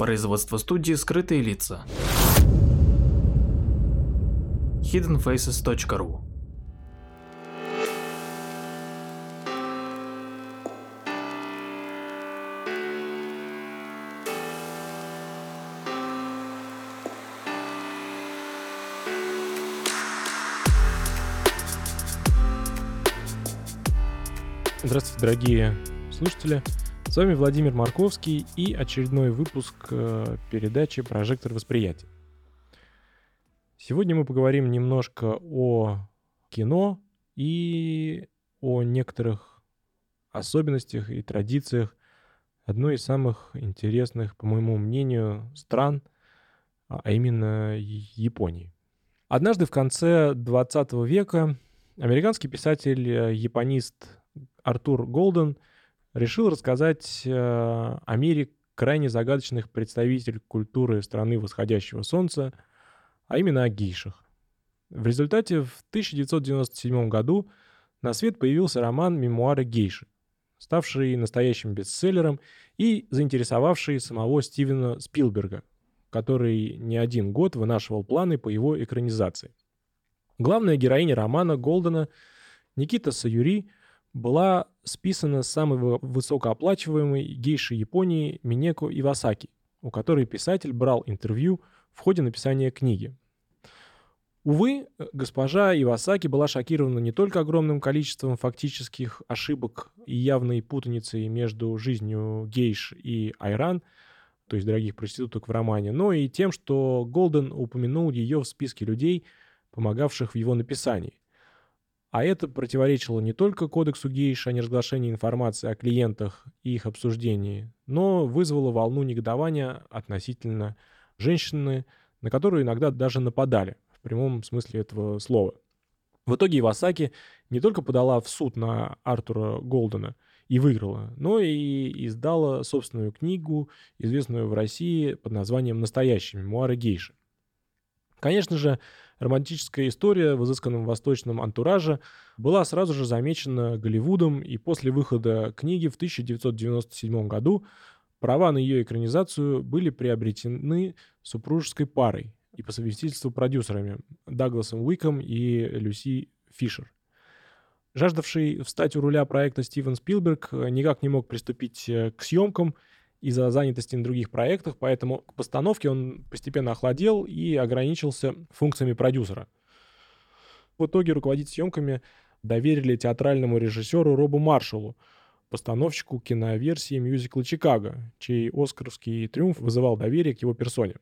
Производство студии «Скрытые лица». hiddenfaces.ru Здравствуйте, дорогие слушатели. С вами Владимир Марковский и очередной выпуск э, передачи «Прожектор восприятия». Сегодня мы поговорим немножко о кино и о некоторых особенностях и традициях одной из самых интересных, по моему мнению, стран, а именно Японии. Однажды в конце 20 века американский писатель-японист э, Артур Голден – решил рассказать э, о мире крайне загадочных представителей культуры страны восходящего солнца, а именно о гейшах. В результате в 1997 году на свет появился роман «Мемуары гейши», ставший настоящим бестселлером и заинтересовавший самого Стивена Спилберга, который не один год вынашивал планы по его экранизации. Главная героиня романа Голдена Никита Саюри – была списана самой высокооплачиваемой гейшей Японии Минеко Ивасаки, у которой писатель брал интервью в ходе написания книги. Увы, госпожа Ивасаки была шокирована не только огромным количеством фактических ошибок и явной путаницей между жизнью гейш и айран, то есть дорогих проституток в романе, но и тем, что Голден упомянул ее в списке людей, помогавших в его написании. А это противоречило не только кодексу гейш о неразглашении информации о клиентах и их обсуждении, но вызвало волну негодования относительно женщины, на которую иногда даже нападали, в прямом смысле этого слова. В итоге Ивасаки не только подала в суд на Артура Голдена и выиграла, но и издала собственную книгу, известную в России под названием «Настоящие мемуары гейши». Конечно же, романтическая история в изысканном восточном антураже была сразу же замечена Голливудом, и после выхода книги в 1997 году права на ее экранизацию были приобретены супружеской парой и по совместительству продюсерами Дагласом Уиком и Люси Фишер. Жаждавший встать у руля проекта Стивен Спилберг никак не мог приступить э, к съемкам – из-за занятости на других проектах, поэтому к постановке он постепенно охладел и ограничился функциями продюсера. В итоге руководить съемками доверили театральному режиссеру Робу Маршалу, постановщику киноверсии мюзикла «Чикаго», чей оскаровский триумф вызывал доверие к его персоне.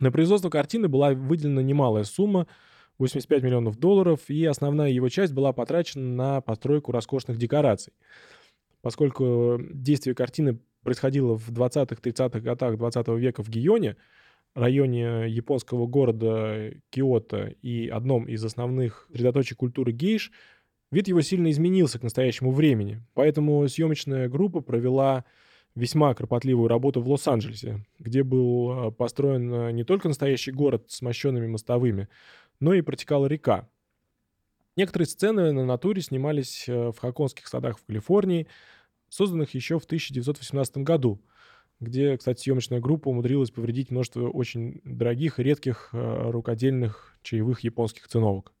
На производство картины была выделена немалая сумма — 85 миллионов долларов, и основная его часть была потрачена на постройку роскошных декораций. Поскольку действие картины происходило в 20-30-х годах 20 века в Гионе, районе японского города Киото и одном из основных средоточий культуры гейш, вид его сильно изменился к настоящему времени. Поэтому съемочная группа провела весьма кропотливую работу в Лос-Анджелесе, где был э, построен э, не только настоящий город с мощенными мостовыми, но и протекала река. Некоторые сцены на натуре снимались э, в Хаконских садах в Калифорнии – созданных еще в 1918 году, где, кстати, съемочная группа умудрилась повредить множество очень дорогих и редких э, рукодельных чаевых японских циновок.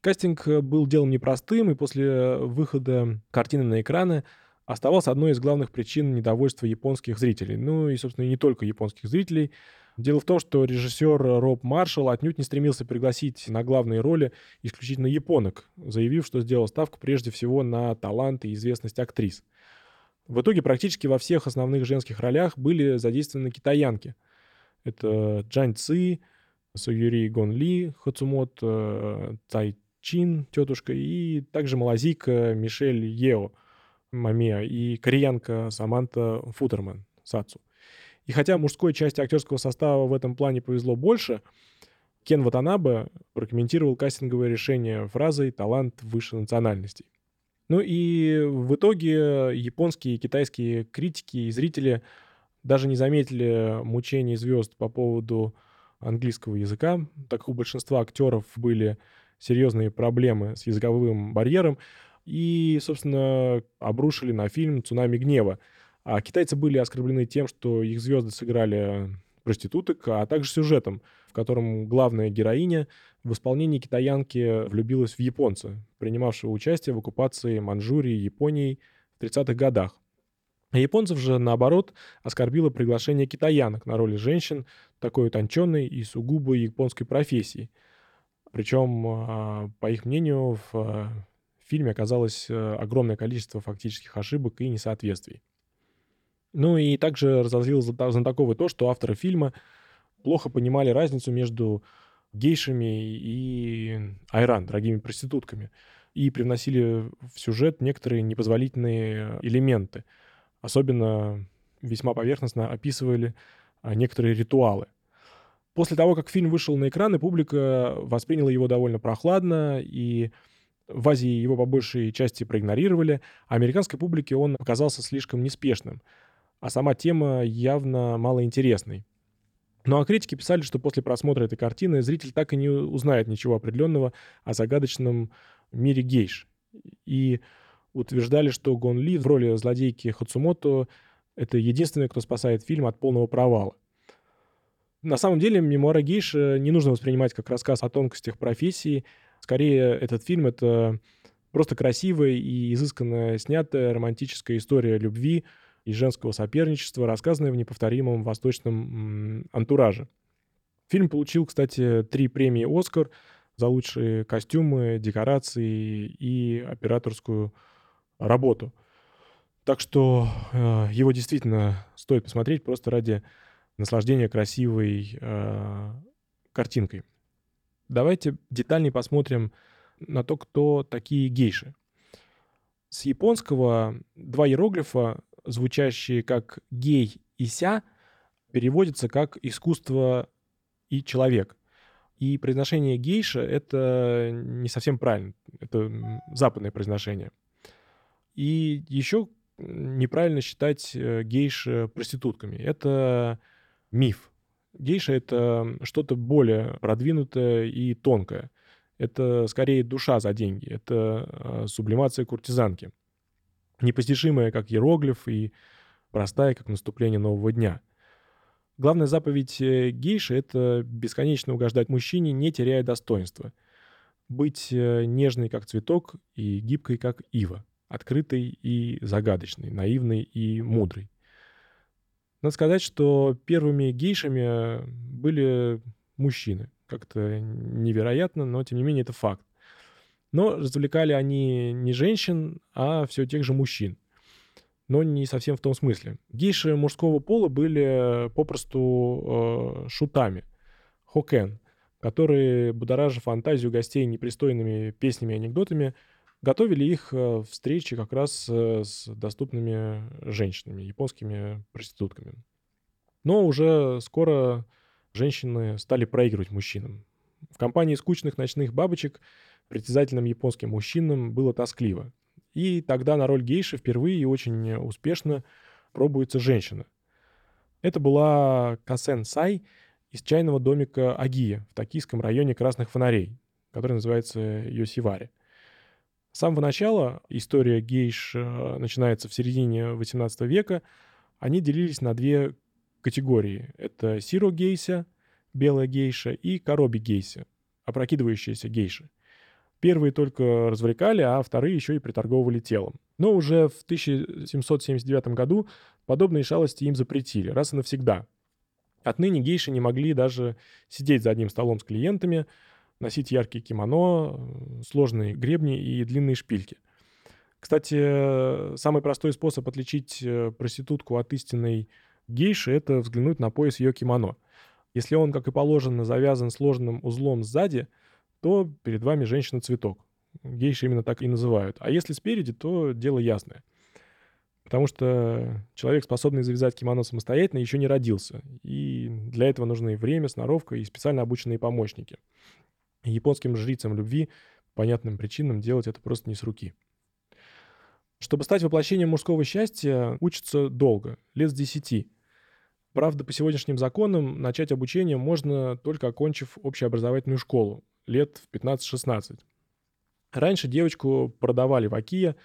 Кастинг э, был делом непростым, и после выхода картины на экраны оставался одной из главных причин недовольства японских зрителей. Ну и, собственно, не только японских зрителей. Дело в том, что режиссер Роб Маршалл отнюдь не стремился пригласить на главные роли исключительно японок, заявив, что сделал ставку прежде всего на талант и известность актрис. В итоге практически во всех основных женских ролях были задействованы китаянки. Это Джань Ци, Суюри Гон Ли, Хацумот, э, Цай Чин, тетушка, и также малазийка Мишель Ео, Мамия, и кореянка Саманта Футерман, Сацу. И хотя мужской части актерского состава в этом плане повезло больше, Кен Ватанабе прокомментировал кастинговое решение фразой «талант выше национальностей». Ну и в итоге японские и китайские критики и зрители даже не заметили мучений звезд по поводу английского языка, так как у большинства актеров были серьезные проблемы с языковым барьером, и, собственно, обрушили на фильм «Цунами гнева», А китайцы были оскорблены тем, что их звезды сыграли проституток, а также сюжетом, в котором главная героиня в исполнении китаянки влюбилась в японца, принимавшего участие в оккупации Манчжурии Японией в 30-х годах. А японцев же, наоборот, оскорбило приглашение китаянок на роли женщин такой утонченной и сугубо японской профессии. Причем, а, по их мнению, в а, фильме оказалось э, огромное количество фактических ошибок и несоответствий. Ну и также разозлило знатоков и то, что авторы фильма плохо понимали разницу между гейшами и айран, дорогими проститутками, и привносили в сюжет некоторые непозволительные элементы. Особенно весьма поверхностно описывали а, некоторые ритуалы. После того, как фильм вышел на экраны, публика восприняла его довольно прохладно, и в Азии его по большей части проигнорировали, а американской публике он оказался слишком неспешным, а сама тема явно малоинтересной. Ну а критики писали, что после просмотра этой картины зритель так и не узнает ничего определенного о загадочном мире гейш. И утверждали, что Гон Ли в роли злодейки Хацумото — это единственный, кто спасает фильм от полного провала. На самом деле, мемуары гейши не нужно воспринимать как рассказ о тонкостях профессии. Скорее, этот фильм — это просто красивая и изысканно снятая романтическая история любви — и женского соперничества, рассказанное в неповторимом восточном антураже. Фильм получил, кстати, три премии «Оскар» за лучшие костюмы, декорации и операторскую работу. Так что э, его действительно стоит посмотреть просто ради наслаждения красивой э, картинкой. Давайте детальнее посмотрим на то, кто такие гейши. С японского два иероглифа звучащие как гей и ся, переводятся как искусство и человек. И произношение гейша — это не совсем правильно. Это западное произношение. И еще неправильно считать э, гейш проститутками. Это миф. Гейша — это что-то более продвинутое и тонкое. Это скорее душа за деньги. Это э, сублимация куртизанки непостижимая, как иероглиф, и простая, как наступление нового дня. Главная заповедь э, гейши — это бесконечно угождать мужчине, не теряя достоинства. Быть э, нежной, как цветок, и гибкой, как ива. Открытой и загадочной, наивной и мудрой. Надо сказать, что первыми гейшами были мужчины. Как-то невероятно, но тем не менее это факт. Но развлекали они не женщин, а все тех же мужчин. Но не совсем в том смысле. Гейши мужского пола были попросту э, шутами, хокен, которые, будоража фантазию гостей непристойными песнями и анекдотами, готовили их э, встречи как раз э, с доступными женщинами, японскими проститутками. Но уже скоро женщины стали проигрывать мужчинам. В компании скучных ночных бабочек притязательным японским мужчинам было тоскливо. И тогда на роль гейши впервые и очень успешно пробуется женщина. Это была Касен Сай из чайного домика Агия в токийском районе Красных Фонарей, который называется Йосивари. С самого начала история гейш э, начинается в середине XVIII века. Они делились на две категории. Это сиро гейся, белая гейша, и короби гейся, опрокидывающаяся гейша. Первые только развлекали, а вторые еще и приторговывали телом. Но уже в 1779 году подобные шалости им запретили, раз и навсегда. Отныне гейши не могли даже сидеть за одним столом с клиентами, носить яркие кимоно, сложные гребни и длинные шпильки. Кстати, самый простой способ отличить э, проститутку от истинной гейши — это взглянуть на пояс ее кимоно. Если он, как и положено, завязан сложным узлом сзади — то перед вами женщина-цветок. Гейши именно так и называют. А если спереди, то дело ясное. Потому что человек, способный завязать кимоно самостоятельно, еще не родился. И для этого нужны время, сноровка и специально обученные помощники. японским жрицам любви по понятным причинам делать это просто не с руки. Чтобы стать воплощением мужского счастья, учатся долго, лет с десяти. Правда, по сегодняшним законам начать обучение можно только окончив общеобразовательную школу, лет в 15-16. Раньше девочку продавали в Акия,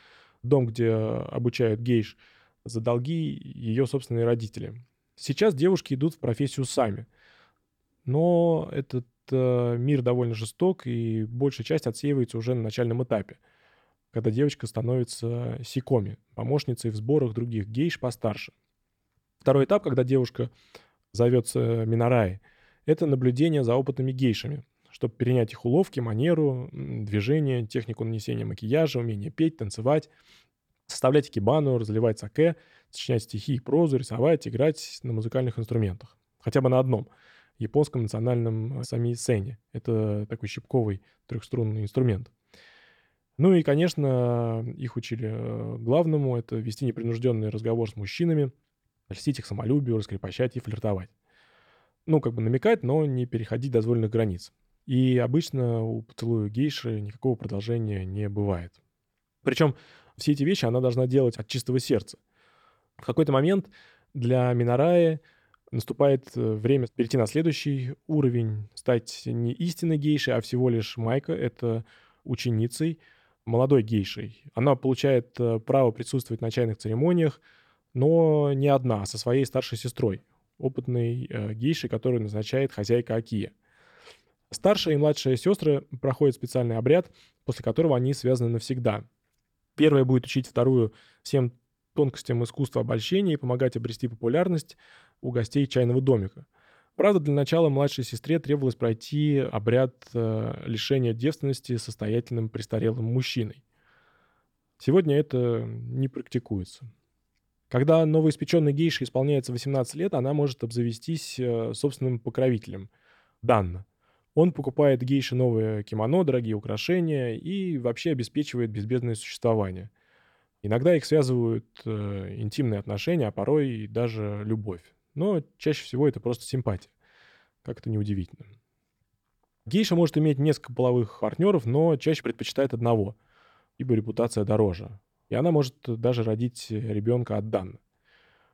дом, где обучают гейш, за долги ее собственные родители. Сейчас девушки идут в профессию сами. Но этот э, мир довольно жесток, и большая часть отсеивается уже на начальном этапе, когда девочка становится сикоми, помощницей в сборах других гейш постарше. Второй этап, когда девушка зовется Минарай, это наблюдение за опытными гейшами, чтобы перенять их уловки, манеру, движение, технику нанесения макияжа, умение петь, танцевать, составлять кибану, разливать саке, сочинять стихи и прозу, рисовать, играть на музыкальных инструментах. Хотя бы на одном — японском национальном э, самисене. Это такой щипковый трехструнный инструмент. Ну и, конечно, их учили э, главному — это вести непринужденный разговор с мужчинами, льстить их самолюбию, раскрепощать и флиртовать. Ну, как бы намекать, но не переходить дозволенных границ. И обычно у поцелуя гейши никакого продолжения не бывает. Причем все эти вещи она должна делать от чистого сердца. В какой-то момент для Минараи наступает э, время перейти на следующий уровень, стать не истинной гейшей, а всего лишь Майка, это ученицей, молодой гейшей. Она получает э, право присутствовать на чайных церемониях, но не одна, а со своей старшей сестрой, опытной э, гейшей, которую назначает хозяйка Акия. Старшая и младшая сестры проходят специальный обряд, после которого они связаны навсегда. Первая будет учить вторую всем тонкостям искусства обольщения и помогать обрести популярность у гостей чайного домика. Правда, для начала младшей сестре требовалось пройти обряд э, лишения девственности состоятельным престарелым мужчиной. Сегодня это не практикуется. Когда новоиспеченной гейше исполняется 18 лет, она может обзавестись э, собственным покровителем – Данна. Он покупает гейше новые кимоно, дорогие украшения и вообще обеспечивает безбедное существование. Иногда их связывают э, интимные отношения, а порой и даже любовь. Но чаще всего это просто симпатия. Как это неудивительно. Гейша может иметь несколько половых партнеров, но чаще предпочитает одного, ибо репутация дороже. И она может даже родить ребенка от Данны.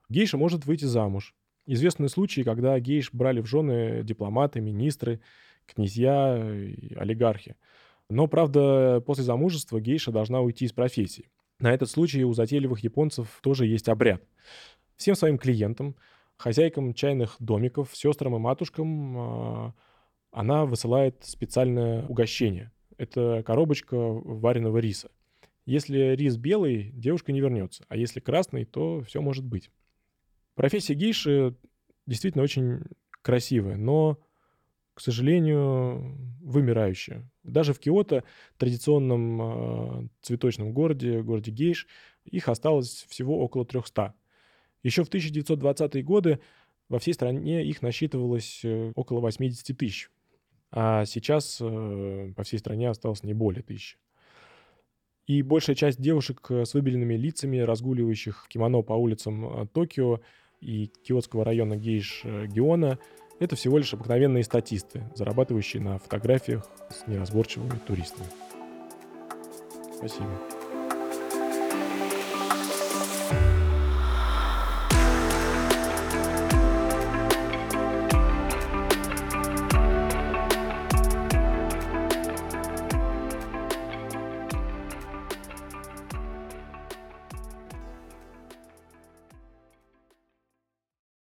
Гейша может выйти замуж. Известны случаи, когда гейш брали в жены дипломаты, министры – князья, олигархи. Но, правда, после замужества гейша должна уйти из профессии. На этот случай у затейливых японцев тоже есть обряд. Всем своим клиентам, хозяйкам чайных домиков, сестрам и матушкам а, она высылает специальное угощение. Это коробочка вареного риса. Если рис белый, девушка не вернется, а если красный, то все может быть. Профессия гейши действительно очень красивая, но к сожалению, вымирающая. Даже в Киото, традиционном э, цветочном городе, городе Гейш, их осталось всего около 300. Еще в 1920-е годы во всей стране их насчитывалось э, около 80 тысяч. А сейчас э, по всей стране осталось не более тысячи. И большая часть девушек с выбеленными лицами, разгуливающих кимоно по улицам Токио и киотского района Гейш Гиона – это всего лишь обыкновенные статисты, зарабатывающие на фотографиях с неразборчивыми туристами. Спасибо.